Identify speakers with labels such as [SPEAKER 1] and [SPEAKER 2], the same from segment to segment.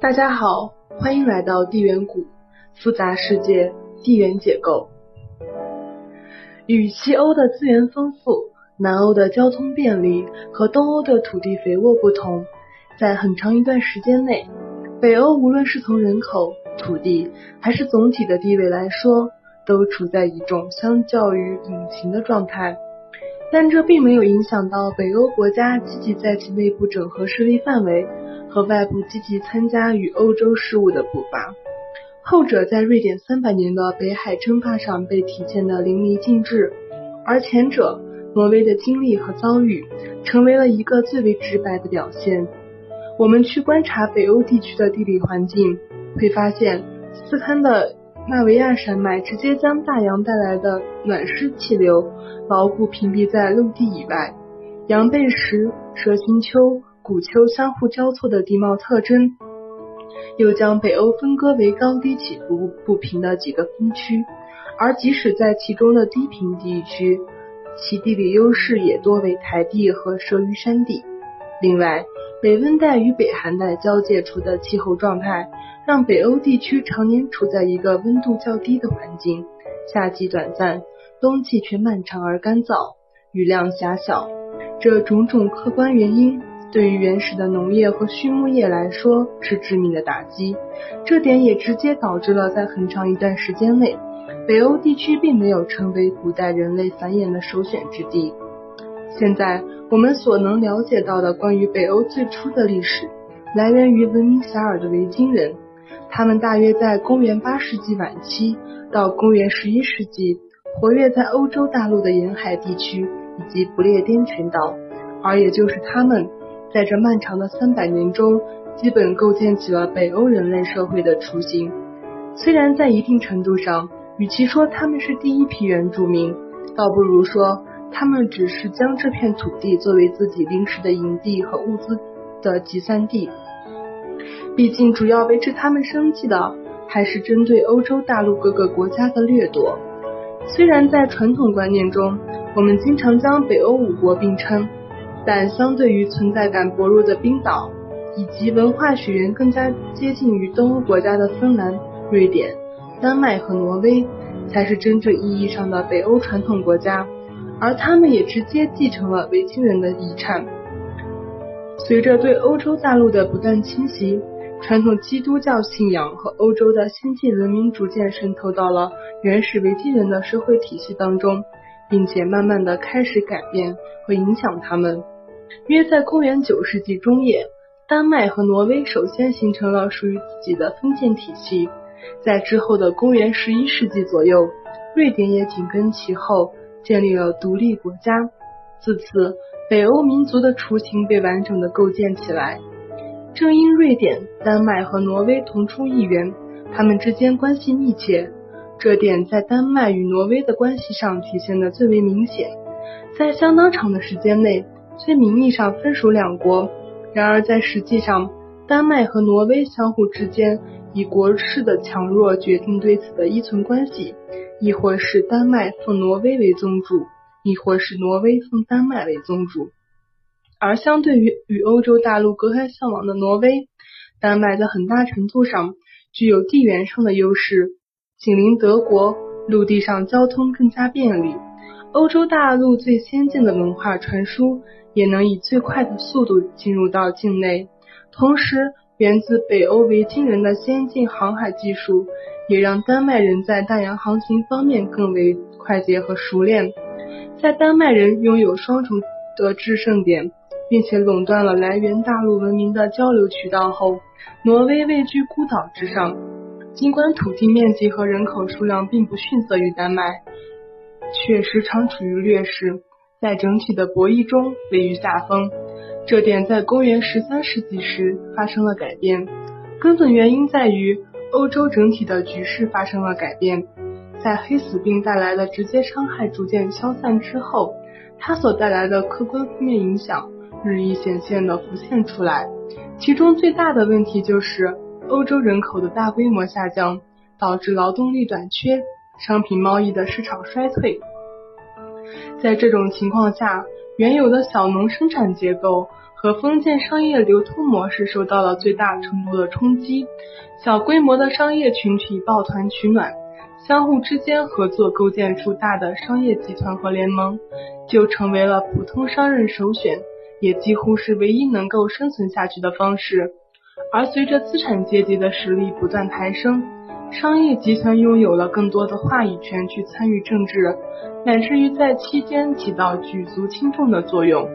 [SPEAKER 1] 大家好，欢迎来到地缘谷复杂世界地缘解构。与西欧的资源丰富、南欧的交通便利和东欧的土地肥沃不同，在很长一段时间内，北欧无论是从人口、土地还是总体的地位来说，都处在一种相较于隐形的状态。但这并没有影响到北欧国家积极在其内部整合势力范围和外部积极参加与欧洲事务的步伐。后者在瑞典三百年的北海争霸上被体现的淋漓尽致，而前者挪威的经历和遭遇成为了一个最为直白的表现。我们去观察北欧地区的地理环境，会发现斯堪的纳维亚山脉直接将大洋带来的暖湿气流牢固屏蔽在陆地以外，羊背石、蛇形丘、古丘相互交错的地貌特征。又将北欧分割为高低起伏不平的几个分区，而即使在其中的低平地区，其地理优势也多为台地和蛇鱼山地。另外，北温带与北寒带交界处的气候状态，让北欧地区常年处在一个温度较低的环境，夏季短暂，冬季却漫长而干燥，雨量狭小。这种种客观原因。对于原始的农业和畜牧业来说是致命的打击，这点也直接导致了在很长一段时间内，北欧地区并没有成为古代人类繁衍的首选之地。现在我们所能了解到的关于北欧最初的历史，来源于闻名遐迩的维京人，他们大约在公元八世纪晚期到公元十一世纪活跃在欧洲大陆的沿海地区以及不列颠群岛，而也就是他们。在这漫长的三百年中，基本构建起了北欧人类社会的雏形。虽然在一定程度上，与其说他们是第一批原住民，倒不如说他们只是将这片土地作为自己临时的营地和物资的集散地。毕竟，主要维持他们生计的还是针对欧洲大陆各个国家的掠夺。虽然在传统观念中，我们经常将北欧五国并称。但相对于存在感薄弱的冰岛，以及文化血缘更加接近于东欧国家的芬兰、瑞典、丹麦和挪威，才是真正意义上的北欧传统国家，而他们也直接继承了维京人的遗产。随着对欧洲大陆的不断侵袭，传统基督教信仰和欧洲的先进文明逐渐渗透到了原始维京人的社会体系当中，并且慢慢的开始改变和影响他们。约在公元九世纪中叶，丹麦和挪威首先形成了属于自己的封建体系。在之后的公元十一世纪左右，瑞典也紧跟其后建立了独立国家。自此，北欧民族的雏形被完整的构建起来。正因瑞典、丹麦和挪威同出一源，他们之间关系密切，这点在丹麦与挪威的关系上体现的最为明显。在相当长的时间内。虽名义上分属两国，然而在实际上，丹麦和挪威相互之间以国势的强弱决定对此的依存关系，亦或是丹麦奉挪威为宗主，亦或是挪威奉丹麦为宗主。而相对于与欧洲大陆隔海相望的挪威，丹麦在很大程度上具有地缘上的优势，紧邻德国，陆地上交通更加便利，欧洲大陆最先进的文化传输。也能以最快的速度进入到境内，同时源自北欧维京人的先进航海技术，也让丹麦人在大洋航行方面更为快捷和熟练。在丹麦人拥有双重的制胜点，并且垄断了来源大陆文明的交流渠道后，挪威位居孤岛之上。尽管土地面积和人口数量并不逊色于丹麦，却时常处于劣势。在整体的博弈中位于下风，这点在公元十三世纪时发生了改变。根本原因在于欧洲整体的局势发生了改变。在黑死病带来的直接伤害逐渐消散之后，它所带来的客观负面影响日益显现的浮现出来。其中最大的问题就是欧洲人口的大规模下降，导致劳动力短缺，商品贸易的市场衰退。在这种情况下，原有的小农生产结构和封建商业流通模式受到了最大程度的冲击，小规模的商业群体抱团取暖，相互之间合作构建出大的商业集团和联盟，就成为了普通商人首选，也几乎是唯一能够生存下去的方式。而随着资产阶级的实力不断抬升，商业集团拥有了更多的话语权去参与政治，乃至于在期间起到举足轻重的作用。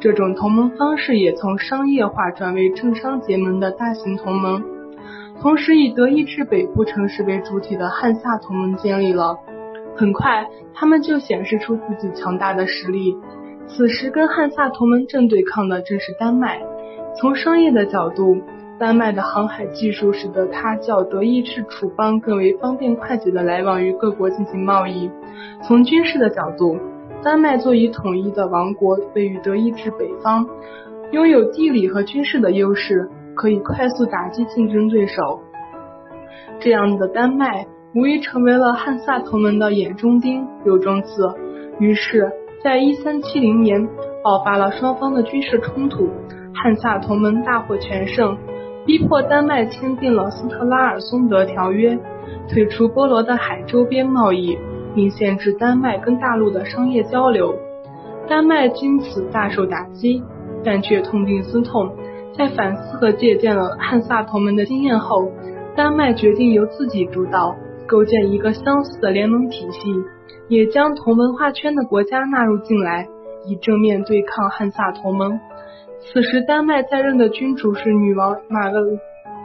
[SPEAKER 1] 这种同盟方式也从商业化转为政商结盟的大型同盟。同时，以德意志北部城市为主体的汉萨同盟建立了。很快，他们就显示出自己强大的实力。此时，跟汉萨同盟正对抗的正是丹麦。从商业的角度，丹麦的航海技术使得它较德意志楚邦更为方便快捷的来往于各国进行贸易。从军事的角度，丹麦作为统一的王国，位于德意志北方，拥有地理和军事的优势，可以快速打击竞争对手。这样的丹麦无疑成为了汉萨同盟的眼中钉、肉中刺。于是，在一三七零年爆发了双方的军事冲突，汉萨同盟大获全胜。逼迫丹麦签订了斯特拉尔松德条约，退出波罗的海周边贸易，并限制丹麦跟大陆的商业交流。丹麦经此大受打击，但却痛定思痛，在反思和借鉴了汉萨同盟的经验后，丹麦决定由自己主导，构建一个相似的联盟体系，也将同文化圈的国家纳入进来，以正面对抗汉萨同盟。此时，丹麦在任的君主是女王玛格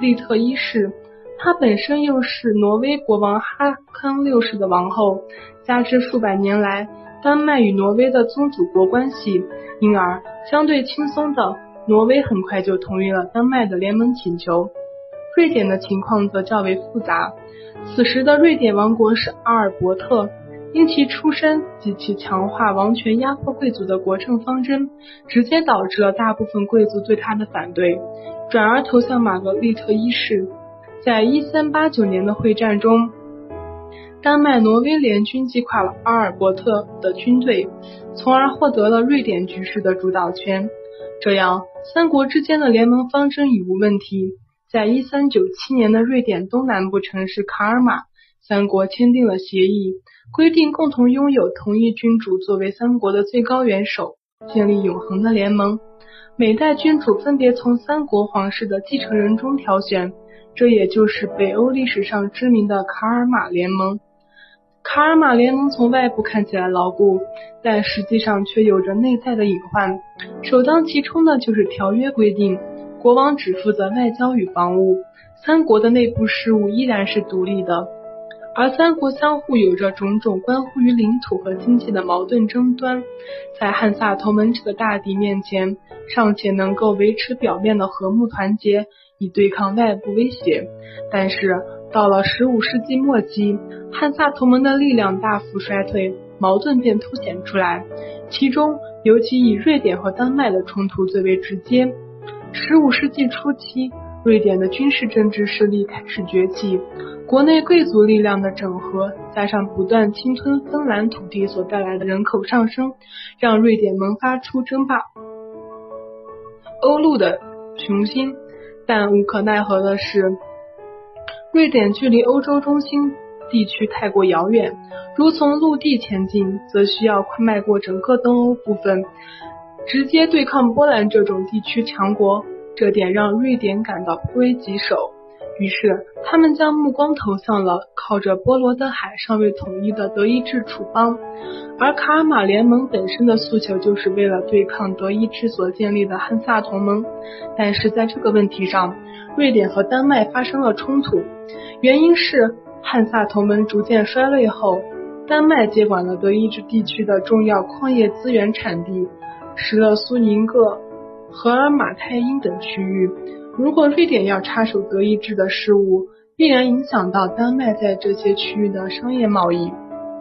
[SPEAKER 1] 丽特一世，她本身又是挪威国王哈康六世的王后，加之数百年来丹麦与挪威的宗主国关系，因而相对轻松的挪威很快就同意了丹麦的联盟请求。瑞典的情况则较为复杂，此时的瑞典王国是阿尔伯特。因其出身及其强化王权、压迫贵族的国政方针，直接导致了大部分贵族对他的反对，转而投向玛格丽特一世。在一三八九年的会战中，丹麦挪威联军击垮了阿尔伯特的军队，从而获得了瑞典局势的主导权。这样，三国之间的联盟方针已无问题。在一三九七年的瑞典东南部城市卡尔马，三国签订了协议。规定共同拥有同一君主作为三国的最高元首，建立永恒的联盟。每代君主分别从三国皇室的继承人中挑选，这也就是北欧历史上知名的卡尔马联盟。卡尔马联盟从外部看起来牢固，但实际上却有着内在的隐患。首当其冲的就是条约规定，国王只负责外交与防务，三国的内部事务依然是独立的。而三国相互有着种种关乎于领土和经济的矛盾争端，在汉萨同盟这个大敌面前，尚且能够维持表面的和睦团结，以对抗外部威胁。但是到了十五世纪末期，汉萨同盟的力量大幅衰退，矛盾便凸显出来。其中尤其以瑞典和丹麦的冲突最为直接。十五世纪初期，瑞典的军事政治势力开始崛起。国内贵族力量的整合，加上不断侵吞芬兰土地所带来的人口上升，让瑞典萌发出争霸欧陆的雄心。但无可奈何的是，瑞典距离欧洲中心地区太过遥远，如从陆地前进，则需要迈过整个东欧部分，直接对抗波兰这种地区强国。这点让瑞典感到颇为棘手。于是，他们将目光投向了靠着波罗的海尚未统一的德意志楚邦，而卡尔马联盟本身的诉求就是为了对抗德意志所建立的汉萨同盟。但是在这个问题上，瑞典和丹麦发生了冲突，原因是汉萨同盟逐渐衰落后，丹麦接管了德意志地区的重要矿业资源产地，施勒苏宁格、荷尔马泰因等区域。如果瑞典要插手德意志的事务，必然影响到丹麦在这些区域的商业贸易。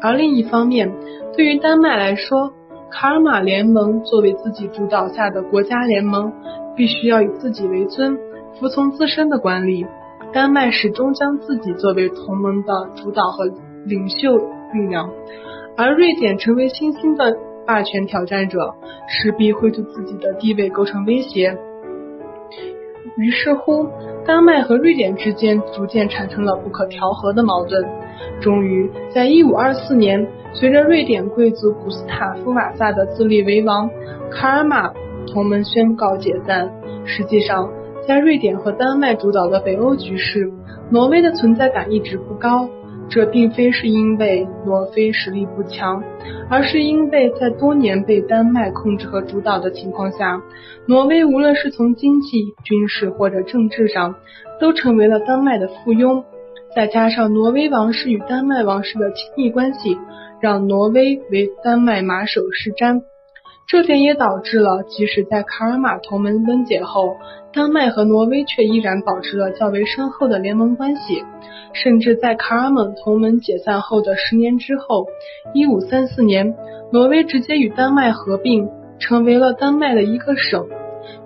[SPEAKER 1] 而另一方面，对于丹麦来说，卡尔马联盟作为自己主导下的国家联盟，必须要以自己为尊，服从自身的管理。丹麦始终将自己作为同盟的主导和领袖力量，而瑞典成为新兴的霸权挑战者，势必会对自己的地位构成威胁。于是乎，丹麦和瑞典之间逐渐产生了不可调和的矛盾。终于，在一五二四年，随着瑞典贵族古斯塔夫瓦萨的自立为王，卡尔马同盟宣告解散。实际上，在瑞典和丹麦主导的北欧局势，挪威的存在感一直不高。这并非是因为挪威实力不强，而是因为在多年被丹麦控制和主导的情况下，挪威无论是从经济、军事或者政治上，都成为了丹麦的附庸。再加上挪威王室与丹麦王室的亲密关系，让挪威为丹麦马首是瞻。这点也导致了，即使在卡尔马同盟分解后，丹麦和挪威却依然保持了较为深厚的联盟关系。甚至在卡尔马同盟解散后的十年之后，一五三四年，挪威直接与丹麦合并，成为了丹麦的一个省。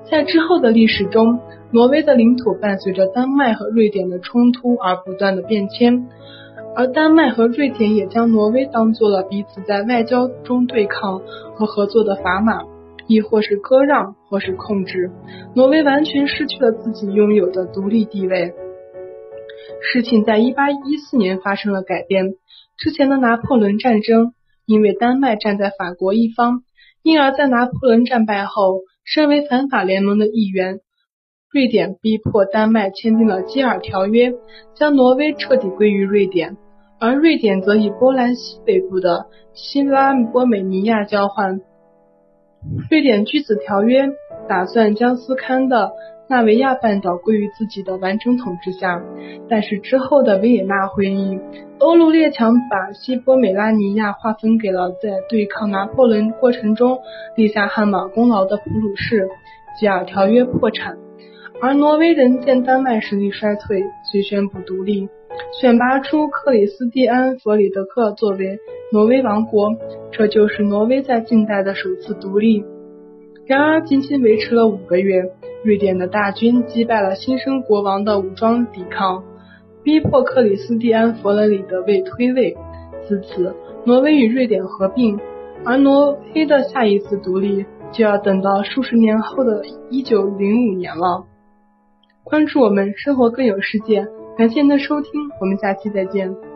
[SPEAKER 1] 在之后的历史中，挪威的领土伴随着丹麦和瑞典的冲突而不断的变迁，而丹麦和瑞典也将挪威当做了彼此在外交中对抗和合作的砝码，亦或是割让，或是控制。挪威完全失去了自己拥有的独立地位。事情在一八一四年发生了改变。之前的拿破仑战争，因为丹麦站在法国一方，因而，在拿破仑战败后，身为反法联盟的一员，瑞典逼迫丹麦签订了基尔条约，将挪威彻底归于瑞典，而瑞典则以波兰西北部的西拉波美尼亚交换。瑞典据此条约，打算将斯堪的。纳维亚半岛归于自己的完整统治下，但是之后的维也纳会议，欧陆列强把西波美拉尼亚划分给了在对抗拿破仑过程中立下汗马功劳的普鲁士，吉尔条约破产。而挪威人见丹麦实力衰退，遂宣布独立，选拔出克里斯蒂安·弗里德克作为挪威王国，这就是挪威在近代的首次独立。然而，仅仅维持了五个月，瑞典的大军击败了新生国王的武装抵抗，逼迫克里斯蒂安·弗伦里德位退位。自此，挪威与瑞典合并，而挪威的下一次独立就要等到数十年后的一九零五年了。关注我们，生活更有世界。感谢您的收听，我们下期再见。